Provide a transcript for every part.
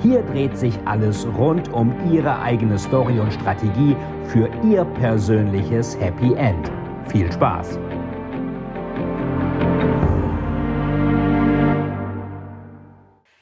Hier dreht sich alles rund um Ihre eigene Story und Strategie für Ihr persönliches Happy End. Viel Spaß!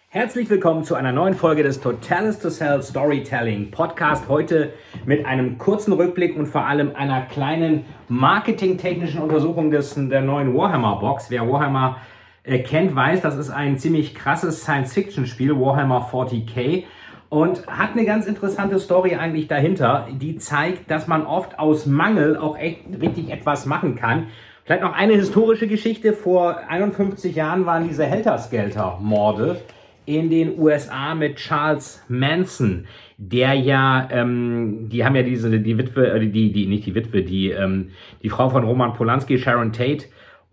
Herzlich willkommen zu einer neuen Folge des Totalis to Sell Storytelling Podcast. Heute mit einem kurzen Rückblick und vor allem einer kleinen marketingtechnischen Untersuchung des, der neuen Warhammer Box. Wer Warhammer kennt, weiß, das ist ein ziemlich krasses Science-Fiction-Spiel, Warhammer 40k. Und hat eine ganz interessante Story eigentlich dahinter, die zeigt, dass man oft aus Mangel auch echt richtig etwas machen kann. Vielleicht noch eine historische Geschichte. Vor 51 Jahren waren diese Helterskelter-Morde in den USA mit Charles Manson, der ja, ähm, die haben ja diese, die Witwe, äh, die, die, nicht die Witwe, die, ähm, die Frau von Roman Polanski, Sharon Tate,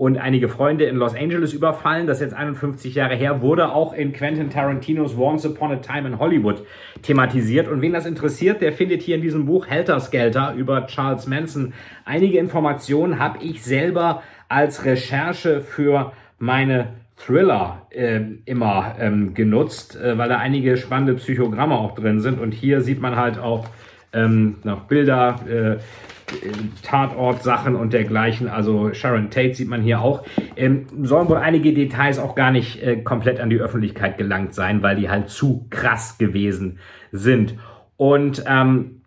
und einige Freunde in Los Angeles überfallen. Das ist jetzt 51 Jahre her, wurde auch in Quentin Tarantinos Once Upon a Time in Hollywood thematisiert. Und wen das interessiert, der findet hier in diesem Buch Helter Skelter über Charles Manson einige Informationen, habe ich selber als Recherche für meine Thriller äh, immer ähm, genutzt, äh, weil da einige spannende Psychogramme auch drin sind. Und hier sieht man halt auch ähm, noch Bilder, äh, Tatort-Sachen und dergleichen. Also Sharon Tate sieht man hier auch. Ähm, sollen wohl einige Details auch gar nicht äh, komplett an die Öffentlichkeit gelangt sein, weil die halt zu krass gewesen sind. Und ähm,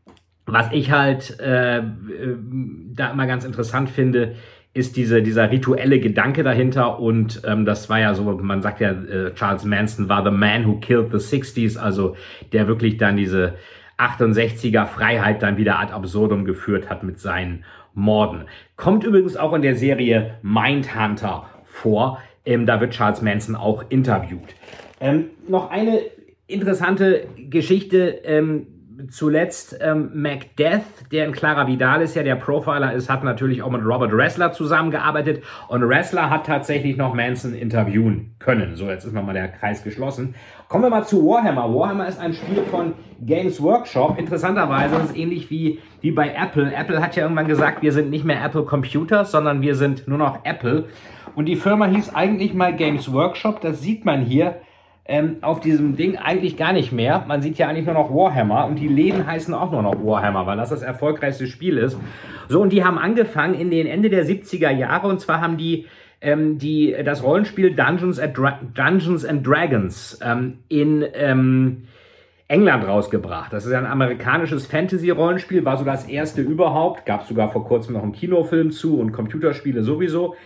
was ich halt äh, äh da immer ganz interessant finde, ist diese, dieser rituelle Gedanke dahinter und ähm, das war ja so, man sagt ja, äh, Charles Manson war the man who killed the 60s, also der wirklich dann diese 68er Freiheit dann wieder ad absurdum geführt hat mit seinen Morden. Kommt übrigens auch in der Serie Mindhunter vor, ähm, da wird Charles Manson auch interviewt. Ähm, noch eine interessante Geschichte, ähm, zuletzt ähm, Macdeath, der in Clara Vidal ist, ja der Profiler ist, hat natürlich auch mit Robert Ressler zusammengearbeitet und Ressler hat tatsächlich noch Manson interviewen können. So, jetzt ist nochmal der Kreis geschlossen. Kommen wir mal zu Warhammer. Warhammer ist ein Spiel von Games Workshop. Interessanterweise ist es ähnlich wie, wie bei Apple. Apple hat ja irgendwann gesagt, wir sind nicht mehr Apple Computers, sondern wir sind nur noch Apple. Und die Firma hieß eigentlich mal Games Workshop. Das sieht man hier ähm, auf diesem Ding eigentlich gar nicht mehr. Man sieht ja eigentlich nur noch Warhammer und die Läden heißen auch nur noch Warhammer, weil das das erfolgreichste Spiel ist. So, und die haben angefangen in den Ende der 70er Jahre und zwar haben die ähm, die, das Rollenspiel Dungeons, and Dra Dungeons and Dragons ähm, in ähm, England rausgebracht. Das ist ein amerikanisches Fantasy-Rollenspiel, war so das erste überhaupt. Gab es sogar vor kurzem noch einen Kinofilm zu und Computerspiele sowieso.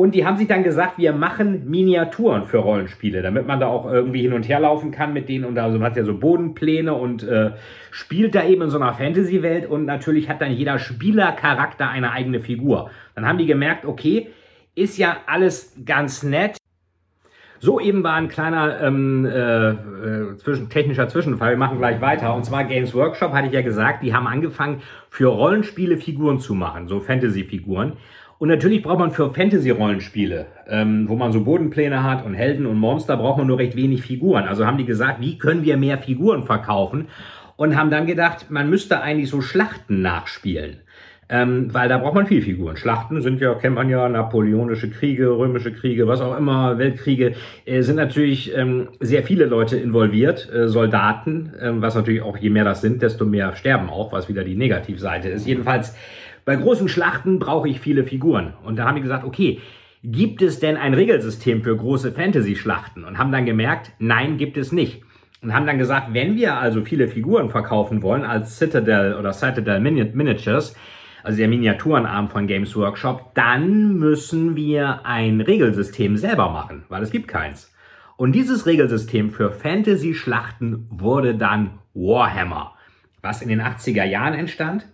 Und die haben sich dann gesagt, wir machen Miniaturen für Rollenspiele, damit man da auch irgendwie hin und her laufen kann mit denen. Und also man hat ja so Bodenpläne und äh, spielt da eben in so einer Fantasy-Welt. Und natürlich hat dann jeder Spielercharakter eine eigene Figur. Dann haben die gemerkt, okay, ist ja alles ganz nett. So eben war ein kleiner ähm, äh, äh, zwischen, technischer Zwischenfall. Wir machen gleich weiter. Und zwar Games Workshop, hatte ich ja gesagt, die haben angefangen, für Rollenspiele Figuren zu machen, so Fantasy-Figuren. Und natürlich braucht man für Fantasy-Rollenspiele, ähm, wo man so Bodenpläne hat und Helden und Monster, braucht man nur recht wenig Figuren. Also haben die gesagt, wie können wir mehr Figuren verkaufen? Und haben dann gedacht, man müsste eigentlich so Schlachten nachspielen. Ähm, weil da braucht man viel Figuren. Schlachten sind ja, kennt man ja, napoleonische Kriege, römische Kriege, was auch immer, Weltkriege, äh, sind natürlich ähm, sehr viele Leute involviert, äh, Soldaten, äh, was natürlich auch, je mehr das sind, desto mehr sterben auch, was wieder die Negativseite ist. Jedenfalls bei großen Schlachten brauche ich viele Figuren. Und da haben die gesagt, okay, gibt es denn ein Regelsystem für große Fantasy-Schlachten? Und haben dann gemerkt, nein, gibt es nicht. Und haben dann gesagt, wenn wir also viele Figuren verkaufen wollen als Citadel oder Citadel Miniatures, also der Miniaturenarm von Games Workshop, dann müssen wir ein Regelsystem selber machen, weil es gibt keins. Und dieses Regelsystem für Fantasy-Schlachten wurde dann Warhammer, was in den 80er Jahren entstand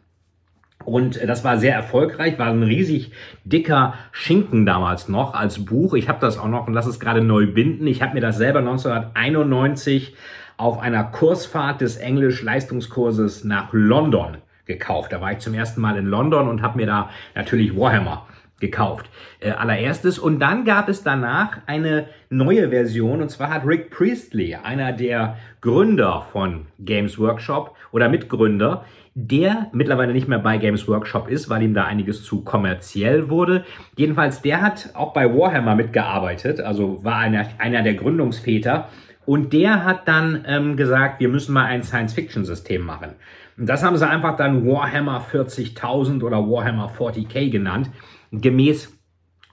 und das war sehr erfolgreich, war ein riesig dicker Schinken damals noch als Buch. Ich habe das auch noch und lass es gerade neu binden. Ich habe mir das selber 1991 auf einer Kursfahrt des Englisch-Leistungskurses nach London gekauft. Da war ich zum ersten Mal in London und habe mir da natürlich Warhammer gekauft. Äh, allererstes. Und dann gab es danach eine neue Version. Und zwar hat Rick Priestley, einer der Gründer von Games Workshop oder Mitgründer, der mittlerweile nicht mehr bei Games Workshop ist, weil ihm da einiges zu kommerziell wurde. Jedenfalls, der hat auch bei Warhammer mitgearbeitet, also war einer, einer der Gründungsväter. Und der hat dann ähm, gesagt, wir müssen mal ein Science-Fiction-System machen. Und das haben sie einfach dann Warhammer 40.000 oder Warhammer 40k genannt gemäß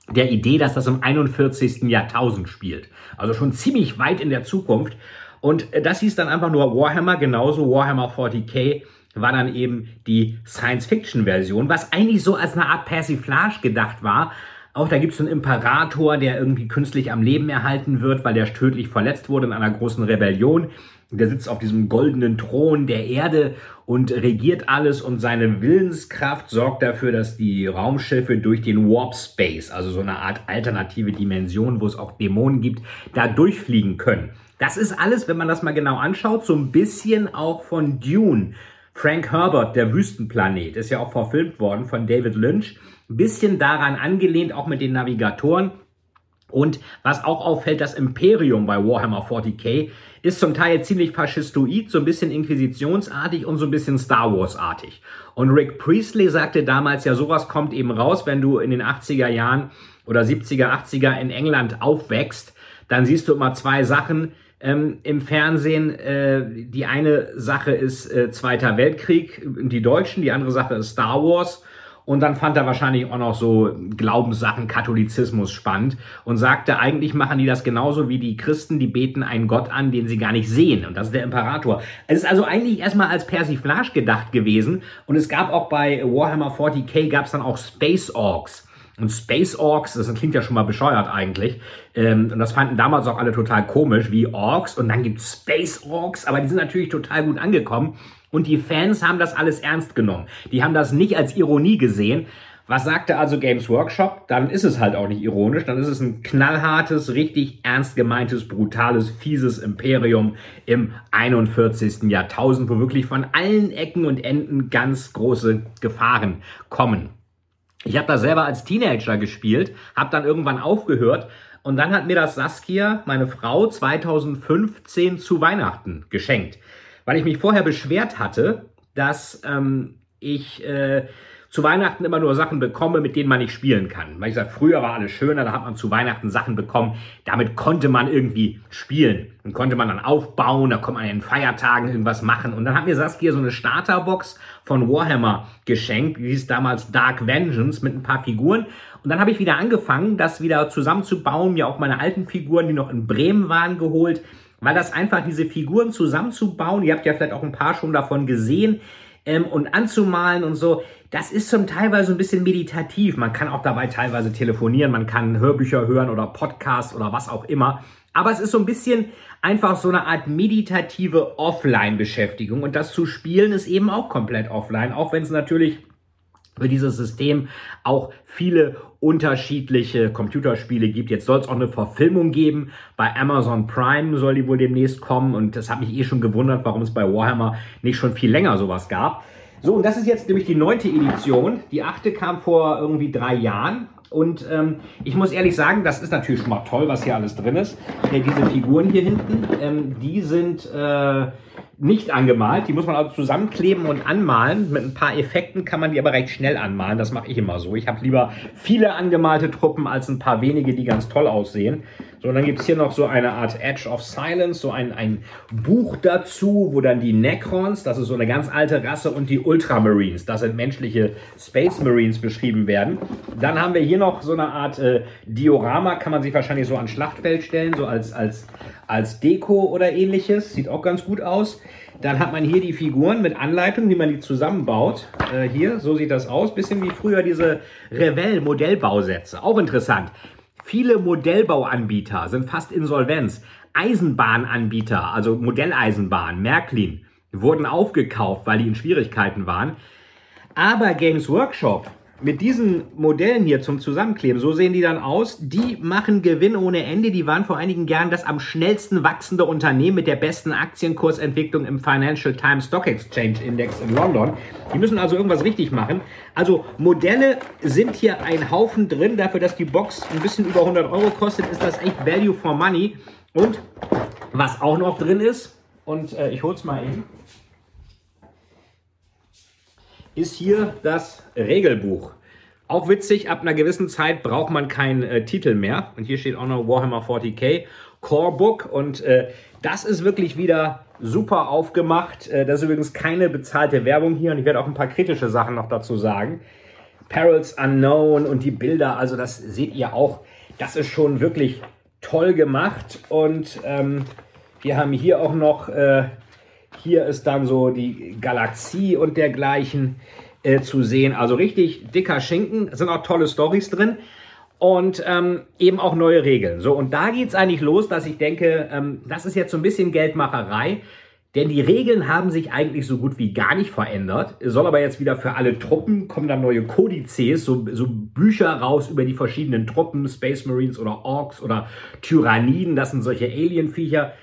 der Idee, dass das im 41. Jahrtausend spielt. Also schon ziemlich weit in der Zukunft. Und das hieß dann einfach nur Warhammer, genauso Warhammer 40k war dann eben die Science-Fiction-Version, was eigentlich so als eine Art Persiflage gedacht war. Auch da gibt es einen Imperator, der irgendwie künstlich am Leben erhalten wird, weil der tödlich verletzt wurde in einer großen Rebellion. Der sitzt auf diesem goldenen Thron der Erde und regiert alles und seine Willenskraft sorgt dafür, dass die Raumschiffe durch den Warp Space, also so eine Art alternative Dimension, wo es auch Dämonen gibt, da durchfliegen können. Das ist alles, wenn man das mal genau anschaut, so ein bisschen auch von Dune. Frank Herbert, der Wüstenplanet, ist ja auch verfilmt worden von David Lynch. Bisschen daran angelehnt, auch mit den Navigatoren. Und was auch auffällt, das Imperium bei Warhammer 40k ist zum Teil ziemlich faschistoid, so ein bisschen inquisitionsartig und so ein bisschen Star Wars-artig. Und Rick Priestley sagte damals ja, sowas kommt eben raus, wenn du in den 80er Jahren oder 70er, 80er in England aufwächst, dann siehst du immer zwei Sachen ähm, im Fernsehen. Äh, die eine Sache ist äh, Zweiter Weltkrieg, die Deutschen, die andere Sache ist Star Wars. Und dann fand er wahrscheinlich auch noch so Glaubenssachen, Katholizismus spannend und sagte, eigentlich machen die das genauso wie die Christen, die beten einen Gott an, den sie gar nicht sehen. Und das ist der Imperator. Es ist also eigentlich erstmal als Persiflage gedacht gewesen. Und es gab auch bei Warhammer 40k gab es dann auch Space Orcs. Und Space Orcs, das klingt ja schon mal bescheuert eigentlich. Ähm, und das fanden damals auch alle total komisch, wie Orks. Und dann gibt's Space Orcs, aber die sind natürlich total gut angekommen. Und die Fans haben das alles ernst genommen. Die haben das nicht als Ironie gesehen. Was sagte also Games Workshop? Dann ist es halt auch nicht ironisch, dann ist es ein knallhartes, richtig ernst gemeintes, brutales, fieses Imperium im 41. Jahrtausend, wo wirklich von allen Ecken und Enden ganz große Gefahren kommen. Ich habe da selber als Teenager gespielt, habe dann irgendwann aufgehört und dann hat mir das Saskia, meine Frau, 2015 zu Weihnachten geschenkt weil ich mich vorher beschwert hatte, dass ähm, ich äh, zu Weihnachten immer nur Sachen bekomme, mit denen man nicht spielen kann. Weil ich sage, früher war alles schöner, da hat man zu Weihnachten Sachen bekommen, damit konnte man irgendwie spielen. Und konnte man dann aufbauen, da konnte man in Feiertagen irgendwas machen. Und dann hat mir Saskia so eine Starterbox von Warhammer geschenkt, die hieß damals Dark Vengeance mit ein paar Figuren. Und dann habe ich wieder angefangen, das wieder zusammenzubauen, mir auch meine alten Figuren, die noch in Bremen waren, geholt weil das einfach diese Figuren zusammenzubauen, ihr habt ja vielleicht auch ein paar schon davon gesehen, ähm, und anzumalen und so, das ist zum teilweise ein bisschen meditativ. Man kann auch dabei teilweise telefonieren, man kann Hörbücher hören oder Podcasts oder was auch immer. Aber es ist so ein bisschen einfach so eine Art meditative Offline-Beschäftigung. Und das zu spielen ist eben auch komplett offline, auch wenn es natürlich für dieses System auch viele unterschiedliche Computerspiele gibt. Jetzt soll es auch eine Verfilmung geben. Bei Amazon Prime soll die wohl demnächst kommen. Und das hat mich eh schon gewundert, warum es bei Warhammer nicht schon viel länger sowas gab. So, und das ist jetzt nämlich die neunte Edition. Die achte kam vor irgendwie drei Jahren. Und ähm, ich muss ehrlich sagen, das ist natürlich schon mal toll, was hier alles drin ist. Äh, diese Figuren hier hinten, ähm, die sind... Äh, nicht angemalt. Die muss man also zusammenkleben und anmalen. Mit ein paar Effekten kann man die aber recht schnell anmalen. Das mache ich immer so. Ich habe lieber viele angemalte Truppen als ein paar wenige, die ganz toll aussehen. So, und dann gibt es hier noch so eine Art Edge of Silence, so ein, ein Buch dazu, wo dann die Necrons, das ist so eine ganz alte Rasse, und die Ultramarines, das sind menschliche Space Marines beschrieben werden. Dann haben wir hier noch so eine Art äh, Diorama, kann man sich wahrscheinlich so an Schlachtfeld stellen, so als, als, als Deko oder ähnliches. Sieht auch ganz gut aus. Dann hat man hier die Figuren mit Anleitung, wie man die zusammenbaut. Äh, hier, so sieht das aus. Bisschen wie früher diese Revell-Modellbausätze. Auch interessant. Viele Modellbauanbieter sind fast insolvenz. Eisenbahnanbieter, also Modelleisenbahn, Märklin, wurden aufgekauft, weil die in Schwierigkeiten waren. Aber Games Workshop mit diesen Modellen hier zum Zusammenkleben, so sehen die dann aus. Die machen Gewinn ohne Ende. Die waren vor einigen Jahren das am schnellsten wachsende Unternehmen mit der besten Aktienkursentwicklung im Financial Times Stock Exchange Index in London. Die müssen also irgendwas richtig machen. Also Modelle sind hier ein Haufen drin. Dafür, dass die Box ein bisschen über 100 Euro kostet, ist das echt Value for Money. Und was auch noch drin ist, und äh, ich hol's mal eben ist hier das Regelbuch. Auch witzig, ab einer gewissen Zeit braucht man keinen äh, Titel mehr. Und hier steht auch noch Warhammer 40k Core Book. Und äh, das ist wirklich wieder super aufgemacht. Äh, das ist übrigens keine bezahlte Werbung hier. Und ich werde auch ein paar kritische Sachen noch dazu sagen. Perils Unknown und die Bilder, also das seht ihr auch. Das ist schon wirklich toll gemacht. Und ähm, wir haben hier auch noch äh, hier ist dann so die Galaxie und dergleichen äh, zu sehen. Also richtig dicker Schinken. Es sind auch tolle Stories drin. Und ähm, eben auch neue Regeln. So, und da geht es eigentlich los, dass ich denke, ähm, das ist jetzt so ein bisschen Geldmacherei. Denn die Regeln haben sich eigentlich so gut wie gar nicht verändert. Soll aber jetzt wieder für alle Truppen kommen dann neue Kodizes, so, so Bücher raus über die verschiedenen Truppen, Space Marines oder Orks oder Tyranniden, das sind solche Alien-Viecher.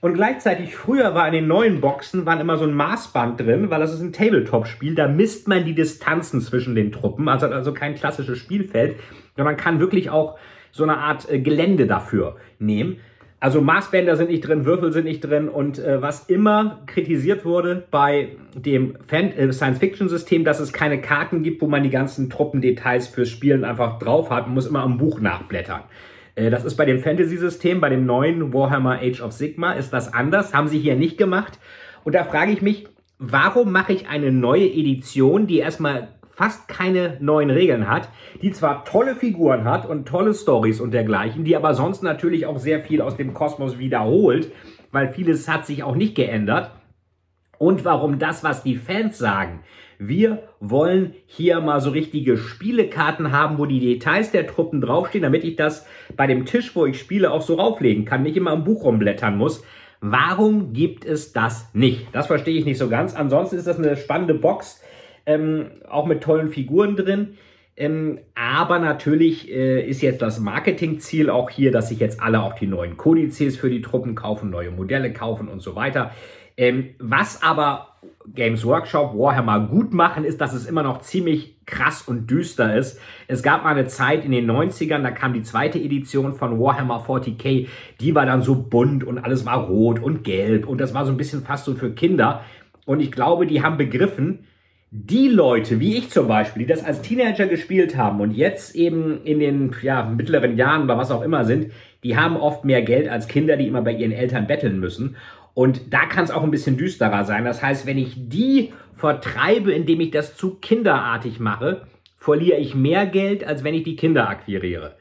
Und gleichzeitig, früher war in den neuen Boxen waren immer so ein Maßband drin, weil das ist ein Tabletop-Spiel. Da misst man die Distanzen zwischen den Truppen. Also, also kein klassisches Spielfeld, sondern kann wirklich auch so eine Art äh, Gelände dafür nehmen. Also Maßbänder sind nicht drin, Würfel sind nicht drin und äh, was immer kritisiert wurde bei dem äh, Science-Fiction-System, dass es keine Karten gibt, wo man die ganzen Truppendetails fürs Spielen einfach drauf hat. Man muss immer am Buch nachblättern. Äh, das ist bei dem Fantasy-System, bei dem neuen Warhammer Age of Sigma, ist das anders. Haben sie hier nicht gemacht. Und da frage ich mich, warum mache ich eine neue Edition, die erstmal fast keine neuen Regeln hat, die zwar tolle Figuren hat und tolle Stories und dergleichen, die aber sonst natürlich auch sehr viel aus dem Kosmos wiederholt, weil vieles hat sich auch nicht geändert. Und warum das, was die Fans sagen, wir wollen hier mal so richtige Spielekarten haben, wo die Details der Truppen draufstehen, damit ich das bei dem Tisch, wo ich spiele, auch so rauflegen kann, nicht immer im Buch rumblättern muss. Warum gibt es das nicht? Das verstehe ich nicht so ganz. Ansonsten ist das eine spannende Box, ähm, auch mit tollen Figuren drin. Ähm, aber natürlich äh, ist jetzt das Marketingziel auch hier, dass sich jetzt alle auch die neuen Kodizes für die Truppen kaufen, neue Modelle kaufen und so weiter. Ähm, was aber Games Workshop Warhammer gut machen, ist, dass es immer noch ziemlich krass und düster ist. Es gab mal eine Zeit in den 90ern, da kam die zweite Edition von Warhammer 40k, die war dann so bunt und alles war rot und gelb und das war so ein bisschen fast so für Kinder. Und ich glaube, die haben begriffen, die Leute, wie ich zum Beispiel, die das als Teenager gespielt haben und jetzt eben in den ja, mittleren Jahren oder was auch immer sind, die haben oft mehr Geld als Kinder, die immer bei ihren Eltern betteln müssen. Und da kann es auch ein bisschen düsterer sein. Das heißt, wenn ich die vertreibe, indem ich das zu kinderartig mache, verliere ich mehr Geld, als wenn ich die Kinder akquiriere.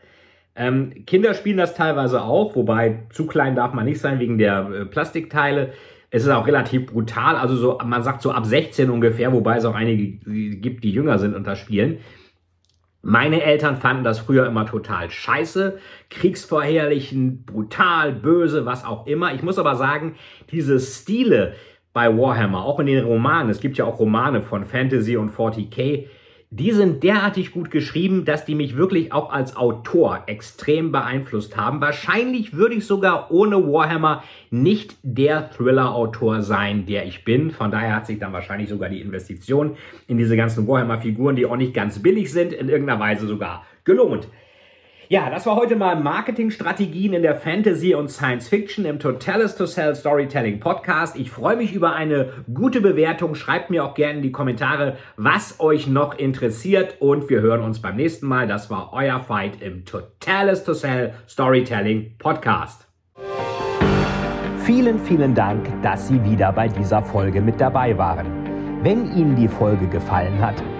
Ähm, Kinder spielen das teilweise auch, wobei zu klein darf man nicht sein wegen der äh, Plastikteile. Es ist auch relativ brutal, also so, man sagt so ab 16 ungefähr, wobei es auch einige gibt, die jünger sind und das spielen. Meine Eltern fanden das früher immer total scheiße, kriegsverherrlichen, brutal, böse, was auch immer. Ich muss aber sagen, diese Stile bei Warhammer, auch in den Romanen, es gibt ja auch Romane von Fantasy und 40k, die sind derartig gut geschrieben, dass die mich wirklich auch als Autor extrem beeinflusst haben. Wahrscheinlich würde ich sogar ohne Warhammer nicht der Thriller-Autor sein, der ich bin. Von daher hat sich dann wahrscheinlich sogar die Investition in diese ganzen Warhammer-Figuren, die auch nicht ganz billig sind, in irgendeiner Weise sogar gelohnt. Ja, das war heute mal Marketingstrategien in der Fantasy und Science Fiction im Totalis to Sell Storytelling Podcast. Ich freue mich über eine gute Bewertung. Schreibt mir auch gerne in die Kommentare, was euch noch interessiert und wir hören uns beim nächsten Mal. Das war euer Fight im Totalis to Sell Storytelling Podcast. Vielen, vielen Dank, dass Sie wieder bei dieser Folge mit dabei waren. Wenn Ihnen die Folge gefallen hat,